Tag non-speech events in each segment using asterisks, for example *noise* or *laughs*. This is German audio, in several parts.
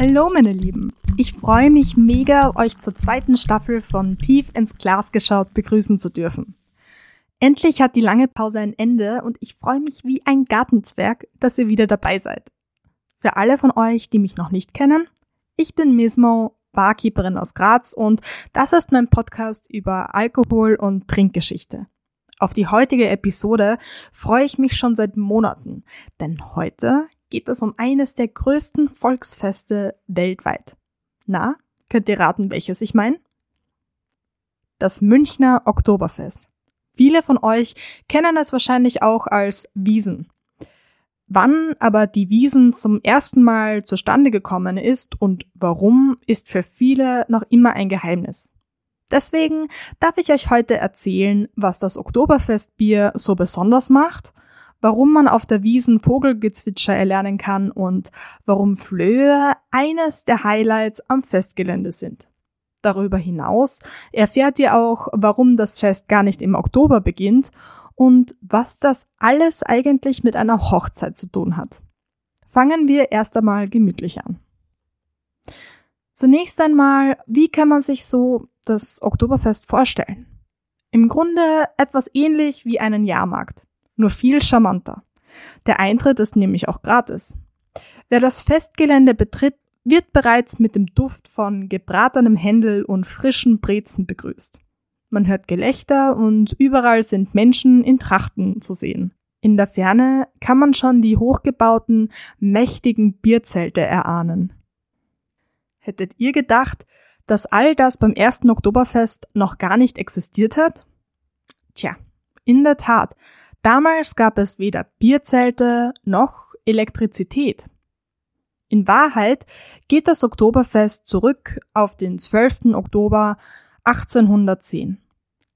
Hallo meine Lieben, ich freue mich mega, euch zur zweiten Staffel von Tief ins Glas geschaut begrüßen zu dürfen. Endlich hat die lange Pause ein Ende und ich freue mich wie ein Gartenzwerg, dass ihr wieder dabei seid. Für alle von euch, die mich noch nicht kennen, ich bin Mismo, Barkeeperin aus Graz und das ist mein Podcast über Alkohol und Trinkgeschichte. Auf die heutige Episode freue ich mich schon seit Monaten, denn heute geht es um eines der größten Volksfeste weltweit. Na, könnt ihr raten, welches ich meine? Das Münchner Oktoberfest. Viele von euch kennen es wahrscheinlich auch als Wiesen. Wann aber die Wiesen zum ersten Mal zustande gekommen ist und warum, ist für viele noch immer ein Geheimnis. Deswegen darf ich euch heute erzählen, was das Oktoberfestbier so besonders macht – warum man auf der Wiesen Vogelgezwitscher erlernen kann und warum Flöhe eines der Highlights am Festgelände sind. Darüber hinaus erfährt ihr auch, warum das Fest gar nicht im Oktober beginnt und was das alles eigentlich mit einer Hochzeit zu tun hat. Fangen wir erst einmal gemütlich an. Zunächst einmal, wie kann man sich so das Oktoberfest vorstellen? Im Grunde etwas ähnlich wie einen Jahrmarkt nur viel charmanter. Der Eintritt ist nämlich auch gratis. Wer das Festgelände betritt, wird bereits mit dem Duft von gebratenem Händel und frischen Brezen begrüßt. Man hört Gelächter und überall sind Menschen in Trachten zu sehen. In der Ferne kann man schon die hochgebauten, mächtigen Bierzelte erahnen. Hättet ihr gedacht, dass all das beim ersten Oktoberfest noch gar nicht existiert hat? Tja, in der Tat, Damals gab es weder Bierzelte noch Elektrizität. In Wahrheit geht das Oktoberfest zurück auf den 12. Oktober 1810.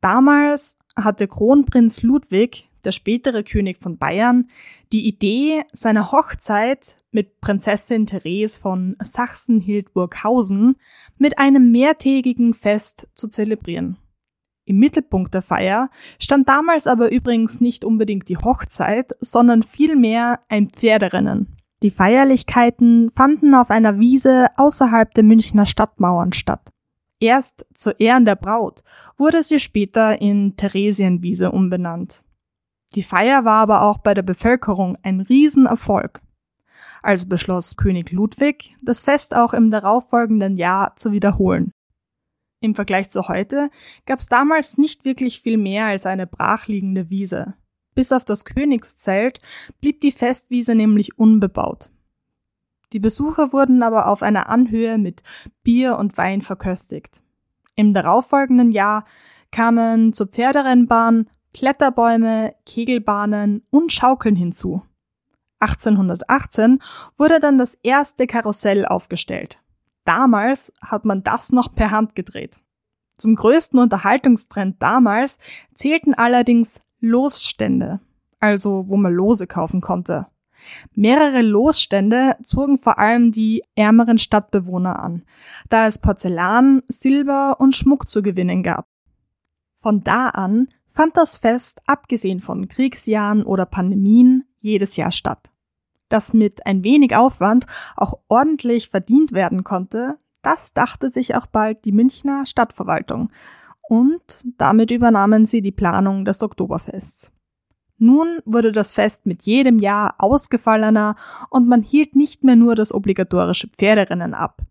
Damals hatte Kronprinz Ludwig, der spätere König von Bayern, die Idee, seine Hochzeit mit Prinzessin Therese von Sachsen-Hildburghausen mit einem mehrtägigen Fest zu zelebrieren. Im Mittelpunkt der Feier stand damals aber übrigens nicht unbedingt die Hochzeit, sondern vielmehr ein Pferderennen. Die Feierlichkeiten fanden auf einer Wiese außerhalb der Münchner Stadtmauern statt. Erst zu Ehren der Braut wurde sie später in Theresienwiese umbenannt. Die Feier war aber auch bei der Bevölkerung ein Riesenerfolg. Also beschloss König Ludwig, das Fest auch im darauffolgenden Jahr zu wiederholen. Im Vergleich zu heute gab es damals nicht wirklich viel mehr als eine brachliegende Wiese. Bis auf das Königszelt blieb die Festwiese nämlich unbebaut. Die Besucher wurden aber auf einer Anhöhe mit Bier und Wein verköstigt. Im darauffolgenden Jahr kamen zur Pferderennbahn Kletterbäume, Kegelbahnen und Schaukeln hinzu. 1818 wurde dann das erste Karussell aufgestellt. Damals hat man das noch per Hand gedreht. Zum größten Unterhaltungstrend damals zählten allerdings Losstände, also wo man Lose kaufen konnte. Mehrere Losstände zogen vor allem die ärmeren Stadtbewohner an, da es Porzellan, Silber und Schmuck zu gewinnen gab. Von da an fand das Fest, abgesehen von Kriegsjahren oder Pandemien, jedes Jahr statt das mit ein wenig Aufwand auch ordentlich verdient werden konnte, das dachte sich auch bald die Münchner Stadtverwaltung und damit übernahmen sie die Planung des Oktoberfests. Nun wurde das Fest mit jedem Jahr ausgefallener und man hielt nicht mehr nur das obligatorische Pferderennen ab.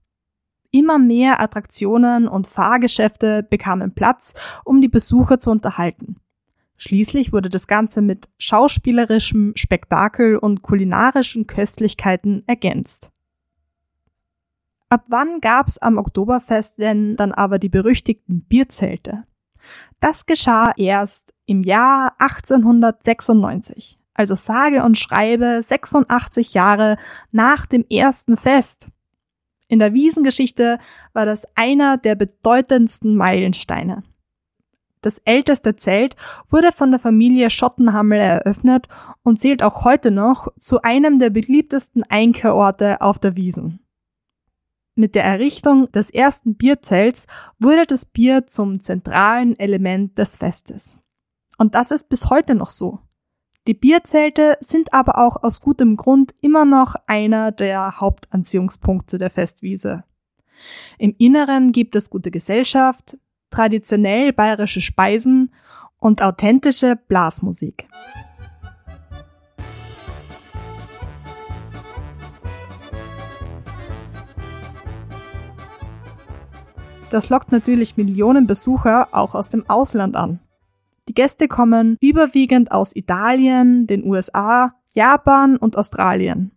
Immer mehr Attraktionen und Fahrgeschäfte bekamen Platz, um die Besucher zu unterhalten. Schließlich wurde das Ganze mit schauspielerischem Spektakel und kulinarischen Köstlichkeiten ergänzt. Ab wann gab's am Oktoberfest denn dann aber die berüchtigten Bierzelte? Das geschah erst im Jahr 1896, also sage und schreibe 86 Jahre nach dem ersten Fest. In der Wiesengeschichte war das einer der bedeutendsten Meilensteine. Das älteste Zelt wurde von der Familie Schottenhammel eröffnet und zählt auch heute noch zu einem der beliebtesten Einkehrorte auf der Wiesen. Mit der Errichtung des ersten Bierzelts wurde das Bier zum zentralen Element des Festes. Und das ist bis heute noch so. Die Bierzelte sind aber auch aus gutem Grund immer noch einer der Hauptanziehungspunkte der Festwiese. Im Inneren gibt es gute Gesellschaft, traditionell bayerische Speisen und authentische Blasmusik. Das lockt natürlich Millionen Besucher auch aus dem Ausland an. Die Gäste kommen überwiegend aus Italien, den USA, Japan und Australien.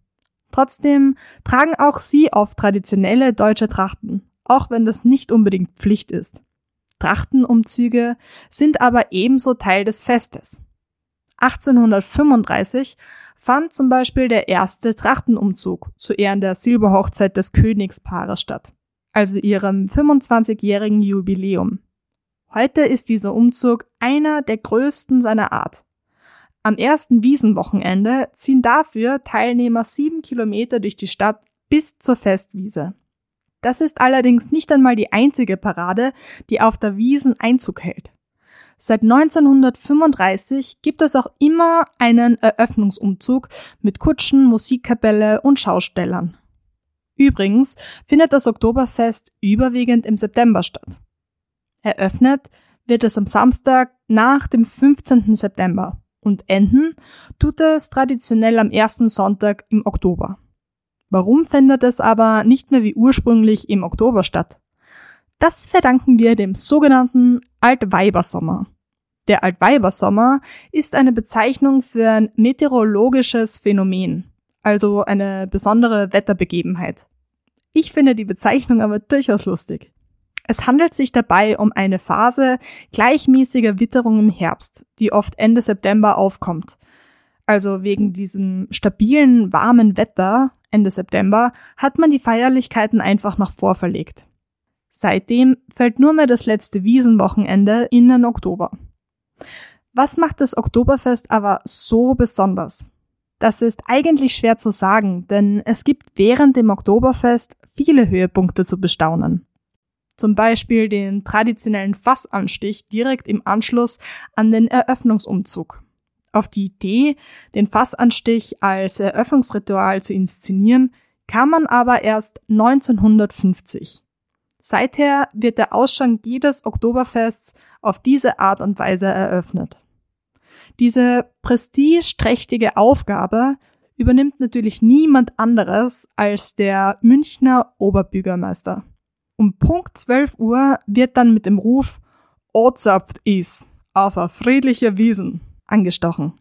Trotzdem tragen auch sie oft traditionelle deutsche Trachten, auch wenn das nicht unbedingt Pflicht ist. Trachtenumzüge sind aber ebenso Teil des Festes. 1835 fand zum Beispiel der erste Trachtenumzug zu Ehren der Silberhochzeit des Königspaares statt also ihrem 25-jährigen Jubiläum. Heute ist dieser Umzug einer der größten seiner Art. Am ersten Wiesenwochenende ziehen dafür Teilnehmer sieben Kilometer durch die Stadt bis zur Festwiese. Das ist allerdings nicht einmal die einzige Parade, die auf der Wiesen Einzug hält. Seit 1935 gibt es auch immer einen Eröffnungsumzug mit Kutschen, Musikkapelle und Schaustellern. Übrigens findet das Oktoberfest überwiegend im September statt. Eröffnet wird es am Samstag nach dem 15. September und enden tut es traditionell am ersten Sonntag im Oktober. Warum findet es aber nicht mehr wie ursprünglich im Oktober statt? Das verdanken wir dem sogenannten Altweibersommer. Der Altweibersommer ist eine Bezeichnung für ein meteorologisches Phänomen, also eine besondere Wetterbegebenheit. Ich finde die Bezeichnung aber durchaus lustig. Es handelt sich dabei um eine Phase gleichmäßiger Witterung im Herbst, die oft Ende September aufkommt. Also wegen diesem stabilen, warmen Wetter Ende September hat man die Feierlichkeiten einfach nach vorverlegt. Seitdem fällt nur mehr das letzte Wiesenwochenende in den Oktober. Was macht das Oktoberfest aber so besonders? Das ist eigentlich schwer zu sagen, denn es gibt während dem Oktoberfest viele Höhepunkte zu bestaunen. Zum Beispiel den traditionellen Fassanstich direkt im Anschluss an den Eröffnungsumzug. Auf die Idee, den Fassanstich als Eröffnungsritual zu inszenieren, kam man aber erst 1950. Seither wird der Ausschank jedes Oktoberfests auf diese Art und Weise eröffnet. Diese prestigeträchtige Aufgabe übernimmt natürlich niemand anderes als der Münchner Oberbürgermeister. Um Punkt 12 Uhr wird dann mit dem Ruf Ozapft is auf a friedliche Wiesen angestochen.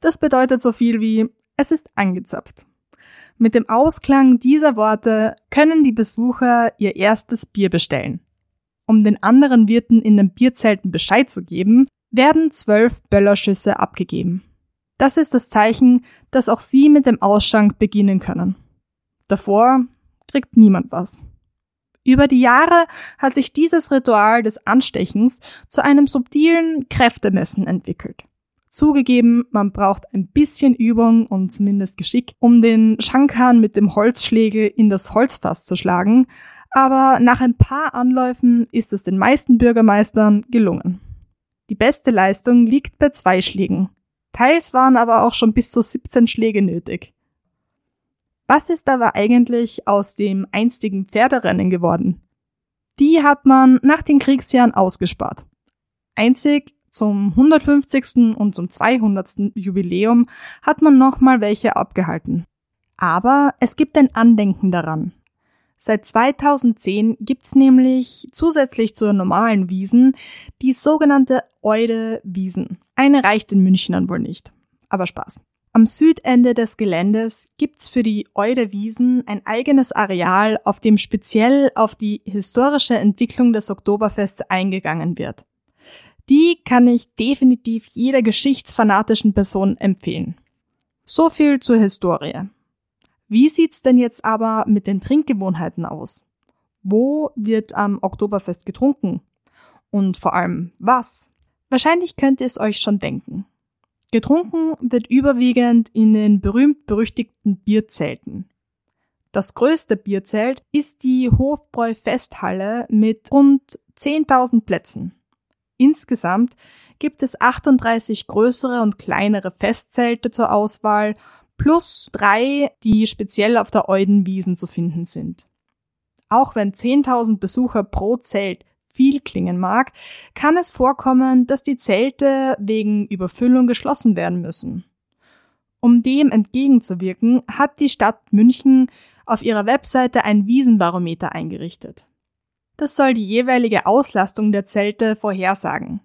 Das bedeutet so viel wie es ist angezapft. Mit dem Ausklang dieser Worte können die Besucher ihr erstes Bier bestellen. Um den anderen Wirten in den Bierzelten Bescheid zu geben, werden zwölf Böllerschüsse abgegeben. Das ist das Zeichen, dass auch Sie mit dem Ausschank beginnen können. Davor kriegt niemand was. Über die Jahre hat sich dieses Ritual des Anstechens zu einem subtilen Kräftemessen entwickelt. Zugegeben, man braucht ein bisschen Übung und zumindest Geschick, um den Schankhahn mit dem Holzschlägel in das Holzfass zu schlagen, aber nach ein paar Anläufen ist es den meisten Bürgermeistern gelungen. Die beste Leistung liegt bei zwei Schlägen. Teils waren aber auch schon bis zu 17 Schläge nötig. Was ist aber eigentlich aus dem einstigen Pferderennen geworden? Die hat man nach den Kriegsjahren ausgespart. Einzig zum 150. und zum 200. Jubiläum hat man nochmal welche abgehalten. Aber es gibt ein Andenken daran. Seit 2010 gibt's nämlich zusätzlich zur normalen Wiesen die sogenannte Eude Wiesen. Eine reicht den Münchnern wohl nicht. Aber Spaß. Am Südende des Geländes gibt's für die Eude Wiesen ein eigenes Areal, auf dem speziell auf die historische Entwicklung des Oktoberfests eingegangen wird. Die kann ich definitiv jeder geschichtsfanatischen Person empfehlen. So viel zur Historie. Wie sieht's denn jetzt aber mit den Trinkgewohnheiten aus? Wo wird am Oktoberfest getrunken? Und vor allem was? Wahrscheinlich könnt ihr es euch schon denken. Getrunken wird überwiegend in den berühmt-berüchtigten Bierzelten. Das größte Bierzelt ist die Hofbräu Festhalle mit rund 10.000 Plätzen. Insgesamt gibt es 38 größere und kleinere Festzelte zur Auswahl, plus drei, die speziell auf der Eudenwiesen zu finden sind. Auch wenn 10.000 Besucher pro Zelt viel klingen mag, kann es vorkommen, dass die Zelte wegen Überfüllung geschlossen werden müssen. Um dem entgegenzuwirken, hat die Stadt München auf ihrer Webseite ein Wiesenbarometer eingerichtet. Das soll die jeweilige Auslastung der Zelte vorhersagen.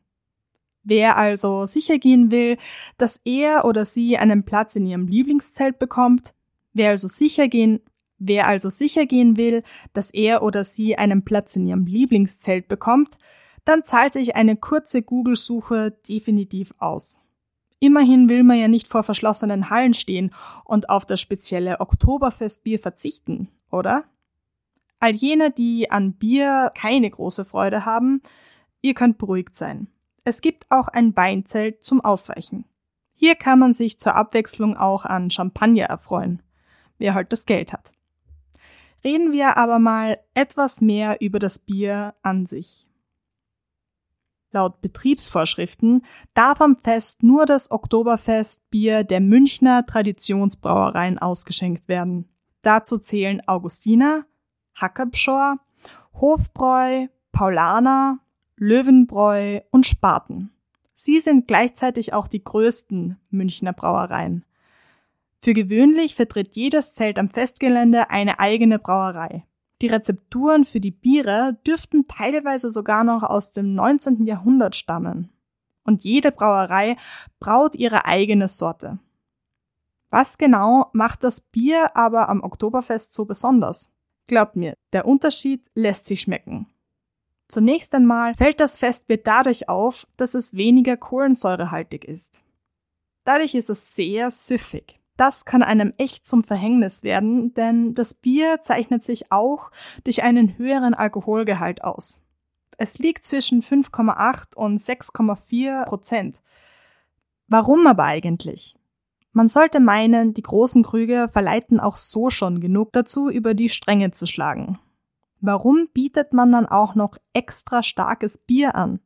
Wer also sicher gehen will, dass er oder sie einen Platz in ihrem Lieblingszelt bekommt, wer also sicher gehen, wer also sicher gehen will, dass er oder sie einen Platz in ihrem Lieblingszelt bekommt, dann zahlt sich eine kurze Google-Suche definitiv aus. Immerhin will man ja nicht vor verschlossenen Hallen stehen und auf das spezielle Oktoberfestbier verzichten, oder? All jene, die an Bier keine große Freude haben, ihr könnt beruhigt sein. Es gibt auch ein Weinzelt zum Ausweichen. Hier kann man sich zur Abwechslung auch an Champagner erfreuen, wer halt das Geld hat. Reden wir aber mal etwas mehr über das Bier an sich. Laut Betriebsvorschriften darf am Fest nur das Oktoberfestbier der Münchner Traditionsbrauereien ausgeschenkt werden. Dazu zählen Augustiner, Hackebschor, Hofbräu, Paulaner, Löwenbräu und Spaten. Sie sind gleichzeitig auch die größten Münchner Brauereien. Für gewöhnlich vertritt jedes Zelt am Festgelände eine eigene Brauerei. Die Rezepturen für die Biere dürften teilweise sogar noch aus dem 19. Jahrhundert stammen. Und jede Brauerei braut ihre eigene Sorte. Was genau macht das Bier aber am Oktoberfest so besonders? Glaubt mir, der Unterschied lässt sich schmecken. Zunächst einmal fällt das Festbier dadurch auf, dass es weniger kohlensäurehaltig ist. Dadurch ist es sehr süffig. Das kann einem echt zum Verhängnis werden, denn das Bier zeichnet sich auch durch einen höheren Alkoholgehalt aus. Es liegt zwischen 5,8 und 6,4 Prozent. Warum aber eigentlich? Man sollte meinen, die großen Krüge verleiten auch so schon genug dazu, über die Stränge zu schlagen. Warum bietet man dann auch noch extra starkes Bier an?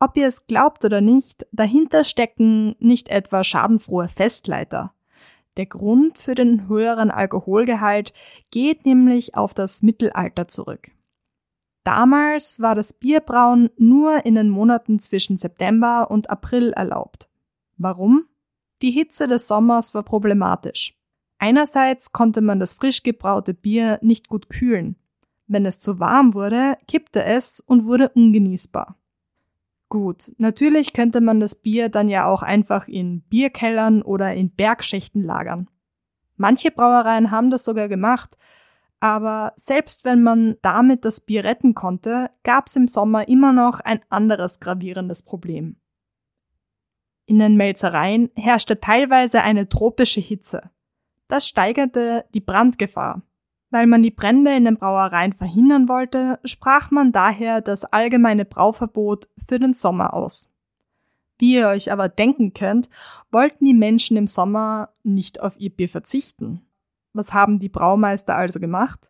Ob ihr es glaubt oder nicht, dahinter stecken nicht etwa schadenfrohe Festleiter. Der Grund für den höheren Alkoholgehalt geht nämlich auf das Mittelalter zurück. Damals war das Bierbrauen nur in den Monaten zwischen September und April erlaubt. Warum? Die Hitze des Sommers war problematisch. Einerseits konnte man das frisch gebraute Bier nicht gut kühlen. Wenn es zu warm wurde, kippte es und wurde ungenießbar. Gut, natürlich könnte man das Bier dann ja auch einfach in Bierkellern oder in Bergschächten lagern. Manche Brauereien haben das sogar gemacht, aber selbst wenn man damit das Bier retten konnte, gab es im Sommer immer noch ein anderes gravierendes Problem. In den Melzereien herrschte teilweise eine tropische Hitze. Das steigerte die Brandgefahr. Weil man die Brände in den Brauereien verhindern wollte, sprach man daher das allgemeine Brauverbot für den Sommer aus. Wie ihr euch aber denken könnt, wollten die Menschen im Sommer nicht auf ihr Bier verzichten. Was haben die Braumeister also gemacht?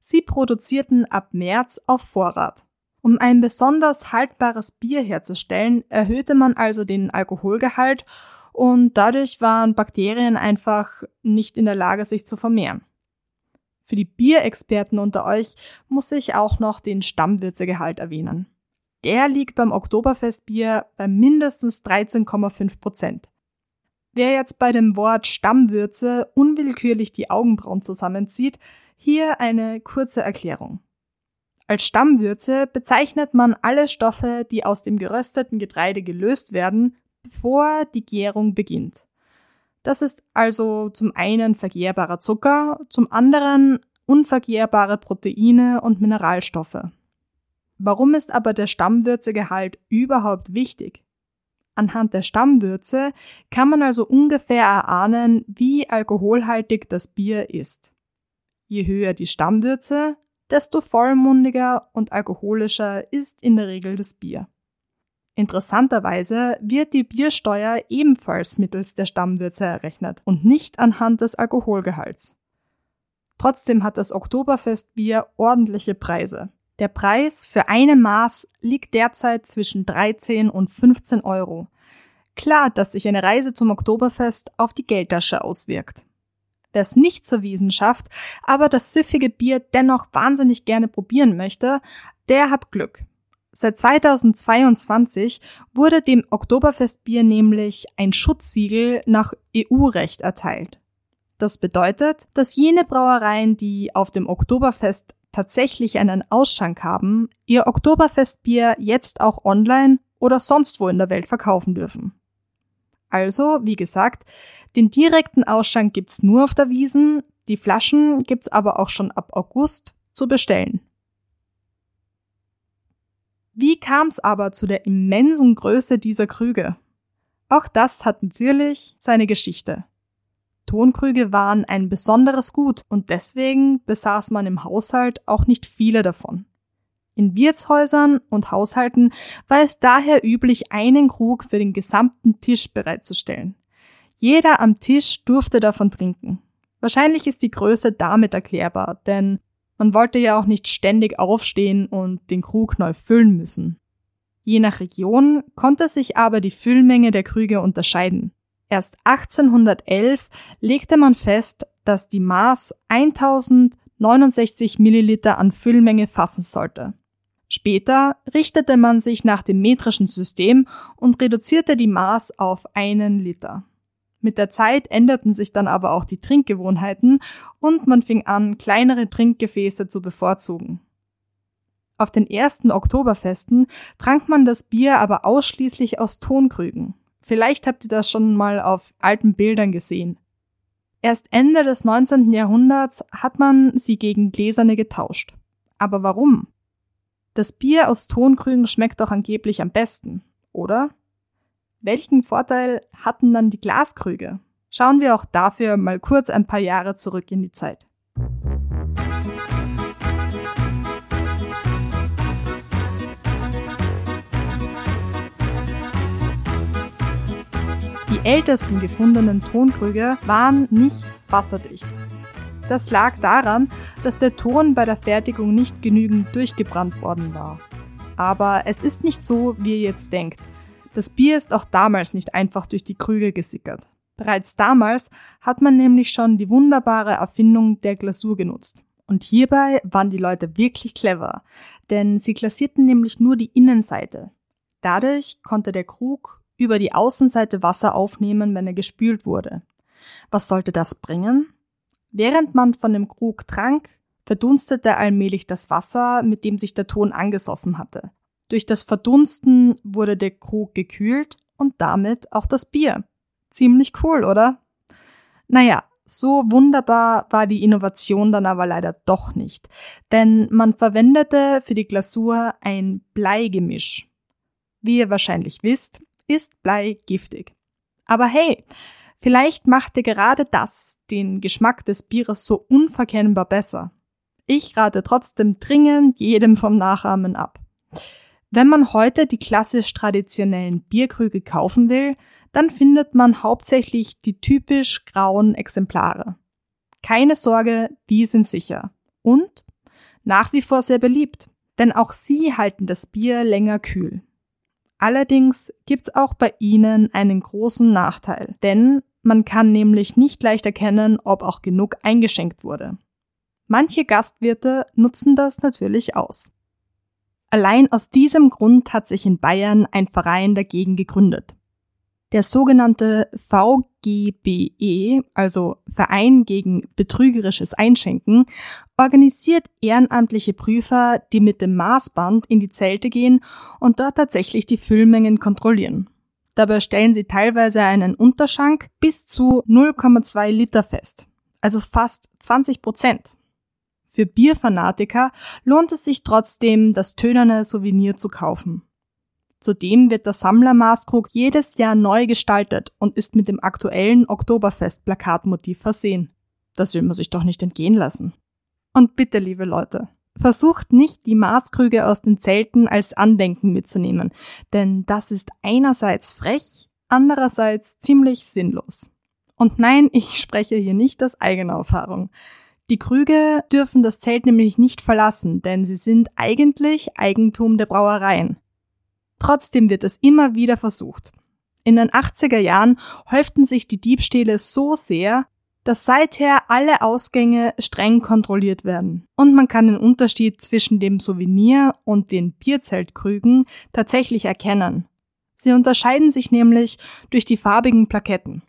Sie produzierten ab März auf Vorrat. Um ein besonders haltbares Bier herzustellen, erhöhte man also den Alkoholgehalt und dadurch waren Bakterien einfach nicht in der Lage, sich zu vermehren. Für die Bierexperten unter euch muss ich auch noch den Stammwürzegehalt erwähnen. Der liegt beim Oktoberfestbier bei mindestens 13,5 Prozent. Wer jetzt bei dem Wort Stammwürze unwillkürlich die Augenbrauen zusammenzieht, hier eine kurze Erklärung. Als Stammwürze bezeichnet man alle Stoffe, die aus dem gerösteten Getreide gelöst werden, bevor die Gärung beginnt. Das ist also zum einen vergärbarer Zucker, zum anderen unvergärbare Proteine und Mineralstoffe. Warum ist aber der Stammwürzegehalt überhaupt wichtig? Anhand der Stammwürze kann man also ungefähr erahnen, wie alkoholhaltig das Bier ist. Je höher die Stammwürze, desto vollmundiger und alkoholischer ist in der Regel das Bier. Interessanterweise wird die Biersteuer ebenfalls mittels der Stammwürze errechnet und nicht anhand des Alkoholgehalts. Trotzdem hat das Oktoberfestbier ordentliche Preise. Der Preis für eine Maß liegt derzeit zwischen 13 und 15 Euro. Klar, dass sich eine Reise zum Oktoberfest auf die Geldtasche auswirkt. Es nicht zur Wiesen schafft, aber das süffige Bier dennoch wahnsinnig gerne probieren möchte, der hat Glück. Seit 2022 wurde dem Oktoberfestbier nämlich ein Schutzsiegel nach EU-Recht erteilt. Das bedeutet, dass jene Brauereien, die auf dem Oktoberfest tatsächlich einen Ausschank haben, ihr Oktoberfestbier jetzt auch online oder sonst wo in der Welt verkaufen dürfen. Also, wie gesagt, den direkten Ausschank gibt's nur auf der Wiesen, die Flaschen gibt's aber auch schon ab August zu bestellen. Wie kam's aber zu der immensen Größe dieser Krüge? Auch das hat natürlich seine Geschichte. Tonkrüge waren ein besonderes Gut und deswegen besaß man im Haushalt auch nicht viele davon. In Wirtshäusern und Haushalten war es daher üblich, einen Krug für den gesamten Tisch bereitzustellen. Jeder am Tisch durfte davon trinken. Wahrscheinlich ist die Größe damit erklärbar, denn man wollte ja auch nicht ständig aufstehen und den Krug neu füllen müssen. Je nach Region konnte sich aber die Füllmenge der Krüge unterscheiden. Erst 1811 legte man fest, dass die Maß 1069 Milliliter an Füllmenge fassen sollte. Später richtete man sich nach dem metrischen System und reduzierte die Maß auf einen Liter. Mit der Zeit änderten sich dann aber auch die Trinkgewohnheiten und man fing an, kleinere Trinkgefäße zu bevorzugen. Auf den ersten Oktoberfesten trank man das Bier aber ausschließlich aus Tonkrügen. Vielleicht habt ihr das schon mal auf alten Bildern gesehen. Erst Ende des 19. Jahrhunderts hat man sie gegen gläserne getauscht. Aber warum? Das Bier aus Tonkrügen schmeckt doch angeblich am besten, oder? Welchen Vorteil hatten dann die Glaskrüge? Schauen wir auch dafür mal kurz ein paar Jahre zurück in die Zeit. Die ältesten gefundenen Tonkrüge waren nicht wasserdicht. Das lag daran, dass der Ton bei der Fertigung nicht genügend durchgebrannt worden war. Aber es ist nicht so, wie ihr jetzt denkt. Das Bier ist auch damals nicht einfach durch die Krüge gesickert. Bereits damals hat man nämlich schon die wunderbare Erfindung der Glasur genutzt. Und hierbei waren die Leute wirklich clever, denn sie glasierten nämlich nur die Innenseite. Dadurch konnte der Krug über die Außenseite Wasser aufnehmen, wenn er gespült wurde. Was sollte das bringen? Während man von dem Krug trank, verdunstete allmählich das Wasser, mit dem sich der Ton angesoffen hatte. Durch das Verdunsten wurde der Krug gekühlt und damit auch das Bier. Ziemlich cool, oder? Naja, so wunderbar war die Innovation dann aber leider doch nicht, denn man verwendete für die Glasur ein Bleigemisch. Wie ihr wahrscheinlich wisst, ist Blei giftig. Aber hey, Vielleicht machte gerade das den Geschmack des Bieres so unverkennbar besser. Ich rate trotzdem dringend jedem vom Nachahmen ab. Wenn man heute die klassisch traditionellen Bierkrüge kaufen will, dann findet man hauptsächlich die typisch grauen Exemplare. Keine Sorge, die sind sicher. Und nach wie vor sehr beliebt, denn auch sie halten das Bier länger kühl. Allerdings gibt's auch bei ihnen einen großen Nachteil, denn man kann nämlich nicht leicht erkennen, ob auch genug eingeschenkt wurde. Manche Gastwirte nutzen das natürlich aus. Allein aus diesem Grund hat sich in Bayern ein Verein dagegen gegründet. Der sogenannte VGBE, also Verein gegen betrügerisches Einschenken, organisiert ehrenamtliche Prüfer, die mit dem Maßband in die Zelte gehen und dort tatsächlich die Füllmengen kontrollieren. Dabei stellen sie teilweise einen Unterschank bis zu 0,2 Liter fest, also fast 20 Prozent. Für Bierfanatiker lohnt es sich trotzdem, das tönerne Souvenir zu kaufen. Zudem wird der Sammlermaßkrug jedes Jahr neu gestaltet und ist mit dem aktuellen Oktoberfest-Plakatmotiv versehen. Das will man sich doch nicht entgehen lassen. Und bitte, liebe Leute, Versucht nicht, die Maßkrüge aus den Zelten als Andenken mitzunehmen, denn das ist einerseits frech, andererseits ziemlich sinnlos. Und nein, *laughs* ich spreche hier nicht aus eigener Erfahrung. Die Krüge dürfen das Zelt nämlich nicht verlassen, denn sie sind eigentlich Eigentum der Brauereien. Trotzdem wird es immer wieder versucht. In den 80er Jahren häuften sich die Diebstähle so sehr, dass seither alle Ausgänge streng kontrolliert werden. Und man kann den Unterschied zwischen dem Souvenir und den Bierzeltkrügen tatsächlich erkennen. Sie unterscheiden sich nämlich durch die farbigen Plaketten.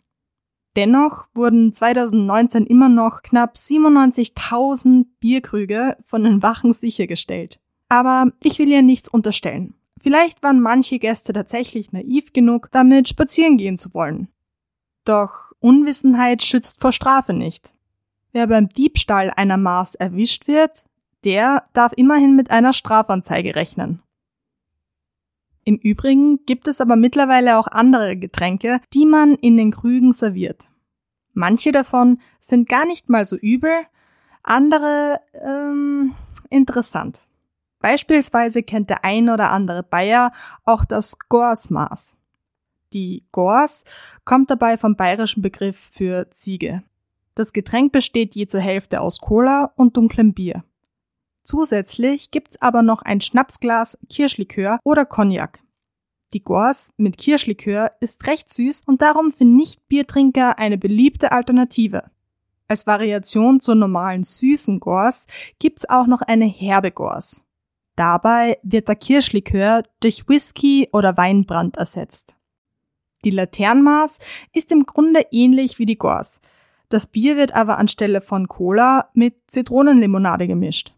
Dennoch wurden 2019 immer noch knapp 97.000 Bierkrüge von den Wachen sichergestellt. Aber ich will ihr nichts unterstellen. Vielleicht waren manche Gäste tatsächlich naiv genug, damit spazieren gehen zu wollen. Doch Unwissenheit schützt vor Strafe nicht. Wer beim Diebstahl einer Maß erwischt wird, der darf immerhin mit einer Strafanzeige rechnen. Im Übrigen gibt es aber mittlerweile auch andere Getränke, die man in den Krügen serviert. Manche davon sind gar nicht mal so übel, andere ähm, interessant. Beispielsweise kennt der ein oder andere Bayer auch das Gorsmaß. Die Gors kommt dabei vom bayerischen Begriff für Ziege. Das Getränk besteht je zur Hälfte aus Cola und dunklem Bier. Zusätzlich gibt's aber noch ein Schnapsglas, Kirschlikör oder Cognac. Die Gors mit Kirschlikör ist recht süß und darum für Nicht-Biertrinker eine beliebte Alternative. Als Variation zur normalen süßen Gors gibt's auch noch eine herbe Gors. Dabei wird der Kirschlikör durch Whisky oder Weinbrand ersetzt. Die Laternenmaß ist im Grunde ähnlich wie die Gors. Das Bier wird aber anstelle von Cola mit Zitronenlimonade gemischt.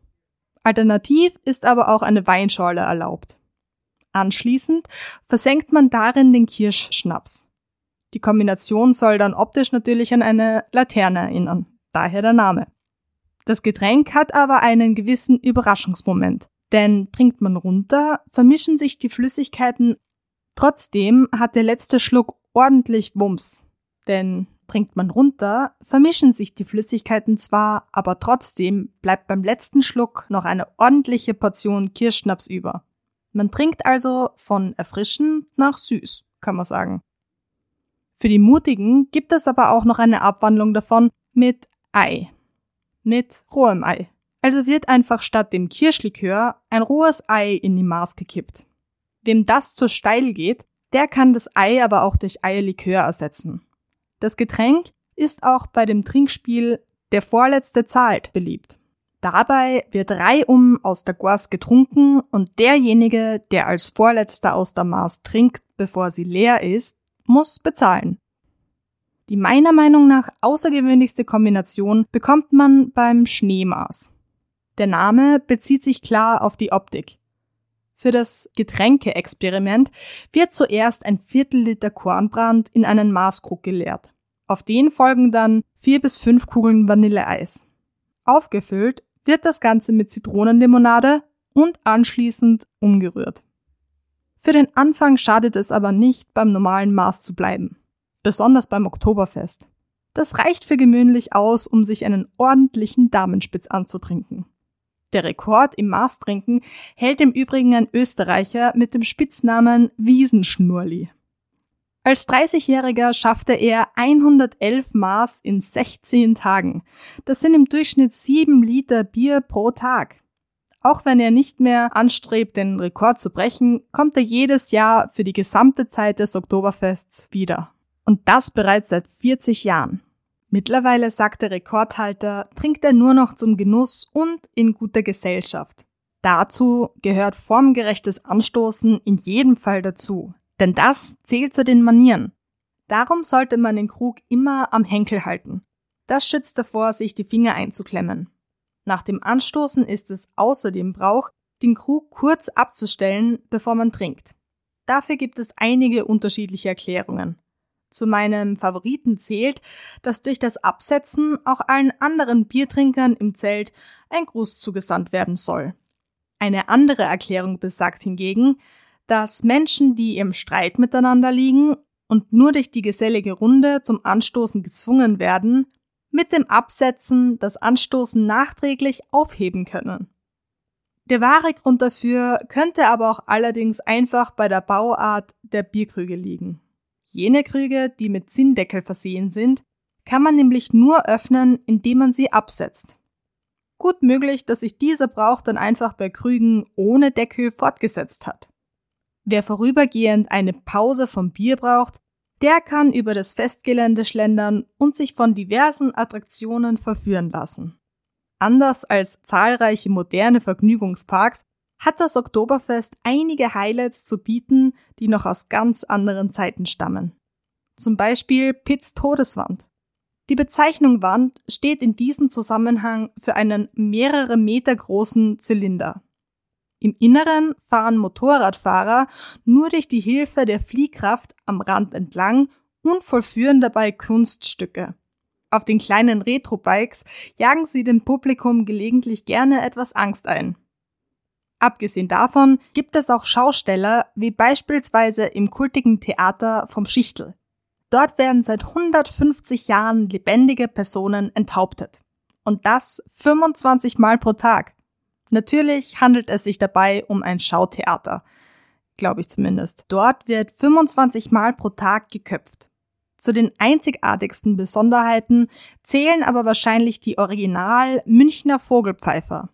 Alternativ ist aber auch eine Weinschorle erlaubt. Anschließend versenkt man darin den Kirschschnaps. Die Kombination soll dann optisch natürlich an eine Laterne erinnern, daher der Name. Das Getränk hat aber einen gewissen Überraschungsmoment, denn trinkt man runter, vermischen sich die Flüssigkeiten Trotzdem hat der letzte Schluck ordentlich Wumms, denn trinkt man runter, vermischen sich die Flüssigkeiten zwar, aber trotzdem bleibt beim letzten Schluck noch eine ordentliche Portion Kirschschnaps über. Man trinkt also von erfrischend nach süß, kann man sagen. Für die Mutigen gibt es aber auch noch eine Abwandlung davon mit Ei. Mit rohem Ei. Also wird einfach statt dem Kirschlikör ein rohes Ei in die Maß gekippt. Wem das zu steil geht, der kann das Ei aber auch durch Eierlikör ersetzen. Das Getränk ist auch bei dem Trinkspiel Der Vorletzte zahlt beliebt. Dabei wird reihum aus der Gors getrunken und derjenige, der als Vorletzter aus der Maß trinkt, bevor sie leer ist, muss bezahlen. Die meiner Meinung nach außergewöhnlichste Kombination bekommt man beim Schneemaß. Der Name bezieht sich klar auf die Optik. Für das Getränkeexperiment wird zuerst ein Viertel Liter Kornbrand in einen Maßkrug geleert. Auf den folgen dann vier bis fünf Kugeln Vanilleeis. Aufgefüllt wird das Ganze mit Zitronenlimonade und anschließend umgerührt. Für den Anfang schadet es aber nicht, beim normalen Maß zu bleiben. Besonders beim Oktoberfest. Das reicht für gewöhnlich aus, um sich einen ordentlichen Damenspitz anzutrinken. Der Rekord im Maßtrinken hält im Übrigen ein Österreicher mit dem Spitznamen Wiesenschnurli. Als 30-Jähriger schaffte er 111 Maß in 16 Tagen. Das sind im Durchschnitt 7 Liter Bier pro Tag. Auch wenn er nicht mehr anstrebt, den Rekord zu brechen, kommt er jedes Jahr für die gesamte Zeit des Oktoberfests wieder. Und das bereits seit 40 Jahren. Mittlerweile, sagt der Rekordhalter, trinkt er nur noch zum Genuss und in guter Gesellschaft. Dazu gehört formgerechtes Anstoßen in jedem Fall dazu, denn das zählt zu den Manieren. Darum sollte man den Krug immer am Henkel halten. Das schützt davor, sich die Finger einzuklemmen. Nach dem Anstoßen ist es außerdem Brauch, den Krug kurz abzustellen, bevor man trinkt. Dafür gibt es einige unterschiedliche Erklärungen. Zu meinem Favoriten zählt, dass durch das Absetzen auch allen anderen Biertrinkern im Zelt ein Gruß zugesandt werden soll. Eine andere Erklärung besagt hingegen, dass Menschen, die im Streit miteinander liegen und nur durch die gesellige Runde zum Anstoßen gezwungen werden, mit dem Absetzen das Anstoßen nachträglich aufheben können. Der wahre Grund dafür könnte aber auch allerdings einfach bei der Bauart der Bierkrüge liegen. Jene Krüge, die mit Zinndeckel versehen sind, kann man nämlich nur öffnen, indem man sie absetzt. Gut möglich, dass sich dieser Brauch dann einfach bei Krügen ohne Deckel fortgesetzt hat. Wer vorübergehend eine Pause vom Bier braucht, der kann über das Festgelände schlendern und sich von diversen Attraktionen verführen lassen. Anders als zahlreiche moderne Vergnügungsparks hat das Oktoberfest einige Highlights zu bieten, die noch aus ganz anderen Zeiten stammen. Zum Beispiel Pitts Todeswand. Die Bezeichnung Wand steht in diesem Zusammenhang für einen mehrere Meter großen Zylinder. Im Inneren fahren Motorradfahrer nur durch die Hilfe der Fliehkraft am Rand entlang und vollführen dabei Kunststücke. Auf den kleinen Retro-Bikes jagen sie dem Publikum gelegentlich gerne etwas Angst ein. Abgesehen davon gibt es auch Schausteller, wie beispielsweise im kultigen Theater vom Schichtel. Dort werden seit 150 Jahren lebendige Personen enthauptet. Und das 25 Mal pro Tag. Natürlich handelt es sich dabei um ein Schautheater. Glaube ich zumindest. Dort wird 25 Mal pro Tag geköpft. Zu den einzigartigsten Besonderheiten zählen aber wahrscheinlich die Original Münchner Vogelpfeifer.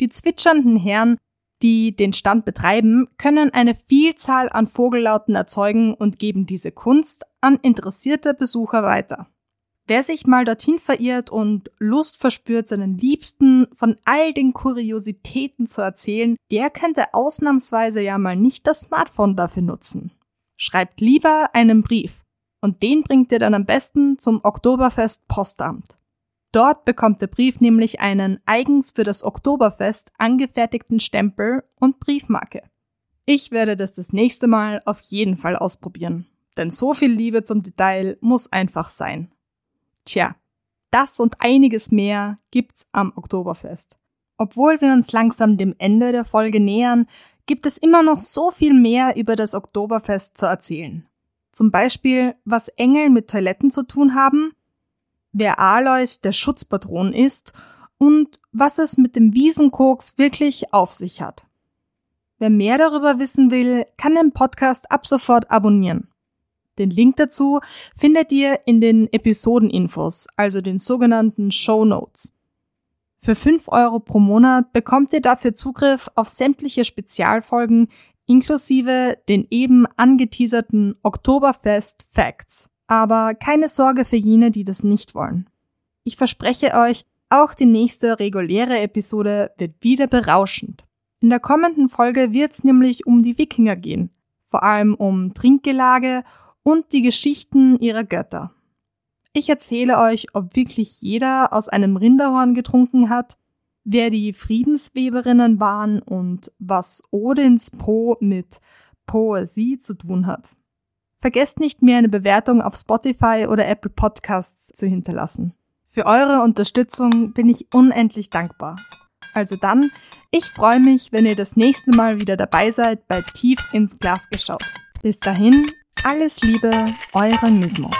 Die zwitschernden Herren, die den Stand betreiben, können eine Vielzahl an Vogellauten erzeugen und geben diese Kunst an interessierte Besucher weiter. Wer sich mal dorthin verirrt und Lust verspürt, seinen Liebsten von all den Kuriositäten zu erzählen, der könnte ausnahmsweise ja mal nicht das Smartphone dafür nutzen. Schreibt lieber einen Brief und den bringt ihr dann am besten zum Oktoberfest Postamt. Dort bekommt der Brief nämlich einen eigens für das Oktoberfest angefertigten Stempel und Briefmarke. Ich werde das das nächste Mal auf jeden Fall ausprobieren, denn so viel Liebe zum Detail muss einfach sein. Tja, das und einiges mehr gibt's am Oktoberfest. Obwohl wir uns langsam dem Ende der Folge nähern, gibt es immer noch so viel mehr über das Oktoberfest zu erzählen. Zum Beispiel, was Engel mit Toiletten zu tun haben, wer Alois der Schutzpatron ist und was es mit dem Wiesenkoks wirklich auf sich hat. Wer mehr darüber wissen will, kann den Podcast ab sofort abonnieren. Den Link dazu findet ihr in den Episodeninfos, also den sogenannten Show Notes. Für 5 Euro pro Monat bekommt ihr dafür Zugriff auf sämtliche Spezialfolgen inklusive den eben angeteaserten Oktoberfest Facts. Aber keine Sorge für jene, die das nicht wollen. Ich verspreche euch, auch die nächste reguläre Episode wird wieder berauschend. In der kommenden Folge wird es nämlich um die Wikinger gehen, vor allem um Trinkgelage und die Geschichten ihrer Götter. Ich erzähle euch, ob wirklich jeder aus einem Rinderhorn getrunken hat, wer die Friedensweberinnen waren und was Odins Po mit Poesie zu tun hat. Vergesst nicht mir eine Bewertung auf Spotify oder Apple Podcasts zu hinterlassen. Für eure Unterstützung bin ich unendlich dankbar. Also dann, ich freue mich, wenn ihr das nächste Mal wieder dabei seid bei Tief ins Glas geschaut. Bis dahin, alles Liebe, eure Mismo.